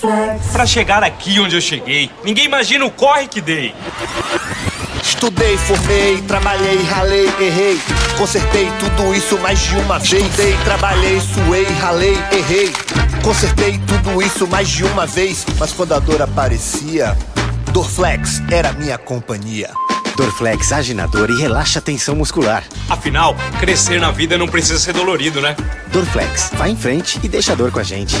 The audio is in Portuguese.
Flex. Pra chegar aqui onde eu cheguei, ninguém imagina o corre que dei. Estudei, formei, trabalhei, ralei, errei. Consertei tudo isso mais de uma vez. Estudei, trabalhei, suei, ralei, errei. Consertei tudo isso mais de uma vez. Mas quando a dor aparecia, Dorflex era minha companhia. Dorflex age na dor e relaxa a tensão muscular. Afinal, crescer na vida não precisa ser dolorido, né? Dorflex, vai em frente e deixa a dor com a gente.